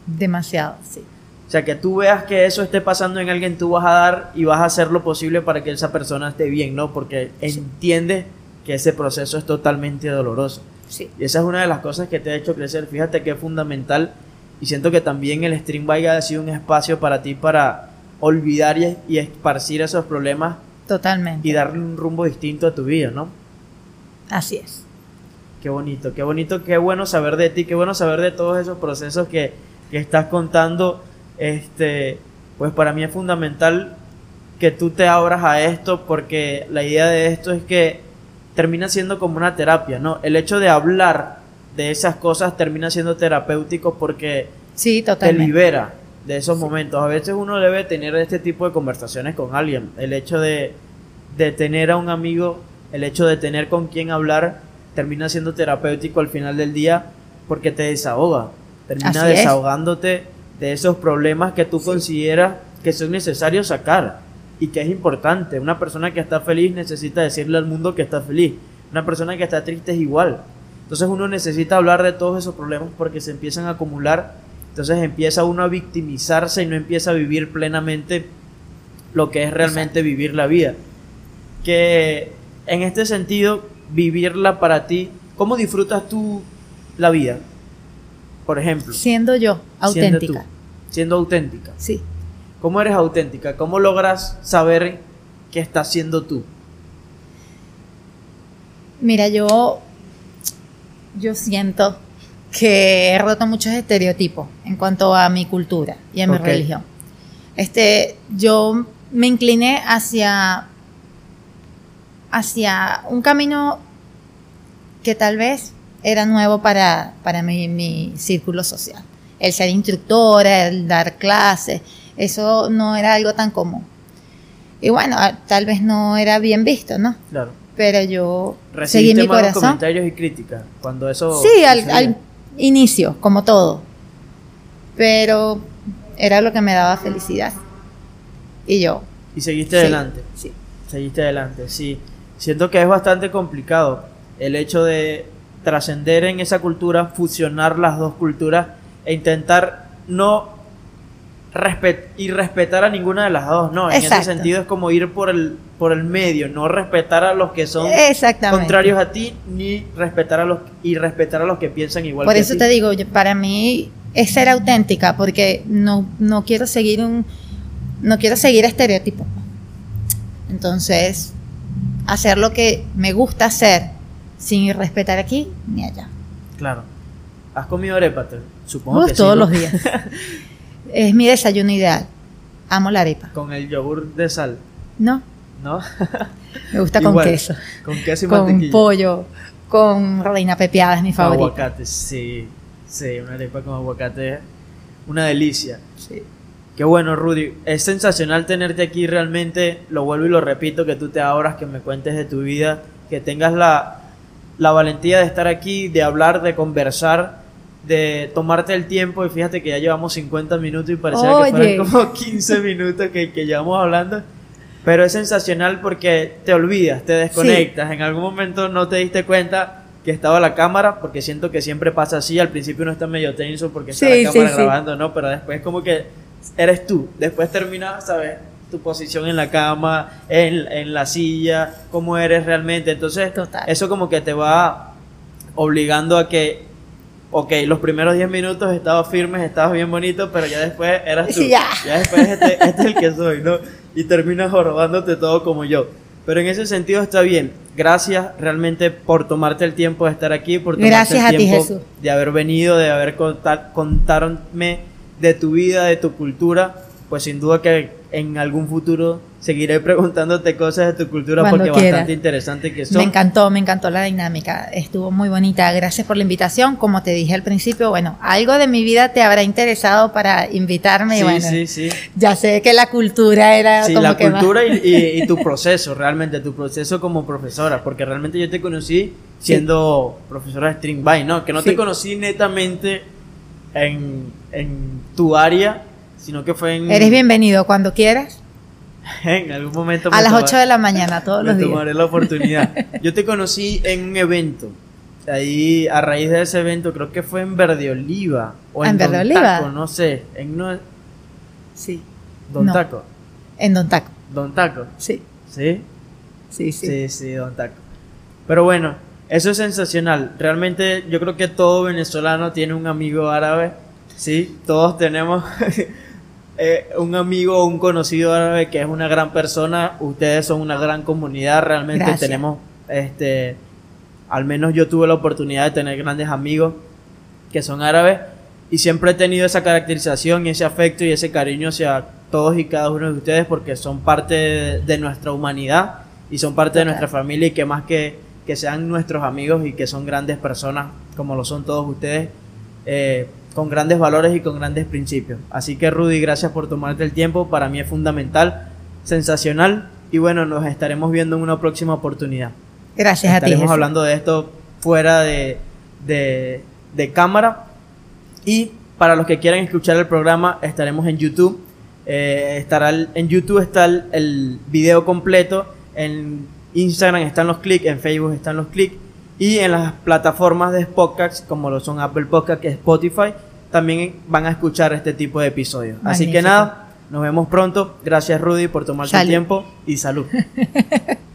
Demasiado, sí.
O sea, que tú veas que eso esté pasando en alguien, tú vas a dar y vas a hacer lo posible para que esa persona esté bien, ¿no? Porque entiendes que ese proceso es totalmente doloroso.
Sí.
Y esa es una de las cosas que te ha hecho crecer. Fíjate que es fundamental y siento que también el stream bike ha sido un espacio para ti para olvidar y, esparcir esos problemas.
Totalmente.
Y darle un rumbo distinto a tu vida, ¿no?
Así es.
Qué bonito, qué bonito, qué bueno saber de ti, qué bueno saber de todos esos procesos que, que estás contando. Este, pues para mí es fundamental que tú te abras a esto porque la idea de esto es que termina siendo como una terapia, ¿no? El hecho de hablar de esas cosas termina siendo terapéutico porque
sí,
te libera de esos momentos. A veces uno debe tener este tipo de conversaciones con alguien. El hecho de, de tener a un amigo, el hecho de tener con quien hablar, termina siendo terapéutico al final del día porque te desahoga. Termina desahogándote de esos problemas que tú consideras que son necesarios sacar y que es importante. Una persona que está feliz necesita decirle al mundo que está feliz. Una persona que está triste es igual. Entonces uno necesita hablar de todos esos problemas porque se empiezan a acumular. Entonces empieza uno a victimizarse y no empieza a vivir plenamente lo que es realmente vivir la vida. Que en este sentido, vivirla para ti, ¿cómo disfrutas tú la vida? Por ejemplo.
Siendo yo, auténtica.
Siendo, siendo auténtica.
Sí.
¿Cómo eres auténtica? ¿Cómo logras saber qué estás siendo tú?
Mira, yo yo siento que he roto muchos estereotipos en cuanto a mi cultura y a mi religión. Este, yo me incliné hacia, hacia un camino que tal vez era nuevo para, para mi, mi círculo social. El ser instructora, el dar clases, eso no era algo tan común. Y bueno, tal vez no era bien visto, ¿no?
Claro
pero yo seguí mi corazón.
comentarios y críticas cuando eso
Sí, al, inicio, como todo. Pero era lo que me daba felicidad. Y yo.
Y seguiste adelante.
Sí.
Seguiste adelante, sí. Siento que es bastante complicado el hecho de trascender en esa cultura, fusionar las dos culturas e intentar no y respetar a ninguna de las dos, no, en ese sentido es como ir por el por el medio, no respetar a los que son contrarios a ti ni respetar a los y respetar a los que piensan igual
por
eso
te digo, para mí es ser auténtica porque no no quiero seguir un no quiero seguir estereotipos. Entonces, hacer lo que me gusta hacer sin respetar aquí ni allá.
Claro. ¿Has comido arepa? Supongo que
todos los días. Es mi desayuno ideal. Amo la arepa.
¿Con el yogur de sal?
No.
¿No?
Me gusta con queso.
Con queso y
Con pollo, con reina pepiada, es mi favorita.
Aguacate, sí. Sí, una arepa con aguacate una delicia.
Sí.
Qué bueno, Rudy. Es sensacional tenerte aquí realmente. Lo vuelvo y lo repito, que tú te abras, que me cuentes de tu vida, que tengas la, la valentía de estar aquí, de hablar, de conversar de tomarte el tiempo y fíjate que ya llevamos 50 minutos y parecía que fueron como 15 minutos que, que, llevamos hablando. Pero es sensacional porque te olvidas, te desconectas. En algún momento no te diste cuenta que estaba la cámara, porque siento que siempre pasa así. Al principio uno está medio tenso porque está la cámara grabando, ¿no? Pero después como que eres tú. Después terminas, ¿sabes? Tu posición en la cama, en, en la silla, cómo eres realmente. Entonces, eso como que te va obligando a que ok, los primeros 10 minutos estabas firmes, estabas bien bonito, pero ya después eras tú.
Ya.
Ya después este, este es el que soy, ¿no? Y terminas jorobándote todo como yo. Pero en ese sentido está bien. Gracias realmente por tomarte el tiempo de estar aquí, por tomarte
Gracias
el
a ti,
tiempo
Jesús.
de haber venido, de haber contar, contarme de tu vida, de tu cultura. Pues sin duda que en algún futuro seguiré preguntándote cosas de tu cultura
Cuando
porque
quieras.
bastante interesante que son.
Me encantó, me encantó la dinámica, estuvo muy bonita. Gracias por la invitación. Como te dije al principio, bueno, algo de mi vida te habrá interesado para invitarme. y
Sí,
bueno,
sí, sí.
ya sé que la cultura era
Sí,
como
la
que más-
cultura y, y- y tu proceso, realmente, tu proceso como profesora, porque realmente yo te conocí siendo profesora de String By, ¿no? Que no te
Sí.
conocí netamente en, en tu área, sino que fue en,
Eres bienvenido cuando quieras.
en algún momento.
A las
toma-
8 de la mañana, todos los días.
tomaré la oportunidad. Yo te conocí en un evento. Ahí, a raíz de ese evento, creo que fue en Verde Oliva. O en,
¿en Verde
Don
Oliva?
Taco, no sé. En no,
Sí.
Don
No.
Taco.
En Don Taco.
Don Taco.
Sí,
¿Sí?
sí, sí.
Sí, sí, Don Taco. Pero bueno, eso es sensacional. Realmente yo creo que todo venezolano tiene un amigo árabe. Sí, todos tenemos eh, un amigo o un conocido árabe que es una gran persona. Ustedes son una gran comunidad. Realmente
Gracias.
tenemos, este, al menos yo tuve la oportunidad de tener grandes amigos que son árabes. Y siempre he tenido esa caracterización y ese afecto y ese cariño hacia todos y cada uno de ustedes porque son parte de, de nuestra humanidad y son parte de nuestra familia y que más que, que sean nuestros amigos y que son grandes personas como lo son todos ustedes, eh, con grandes valores y con grandes principios. Así que Rudy, gracias por tomarte el tiempo, para mí es fundamental, sensacional y bueno, nos estaremos viendo en una próxima oportunidad.
Gracias a ti.
Estaremos hablando de esto fuera de, de, de cámara. Y para los que quieran escuchar el programa, estaremos en YouTube. Eh, estará el- en YouTube está el, el video completo. En Instagram están los clics. En Facebook están los clics. Y en las plataformas de podcast, como lo son Apple Podcast y Spotify, también van a escuchar este tipo de episodios. Así que nada, nos vemos pronto. Gracias Rudy por tomarte el tiempo y salud.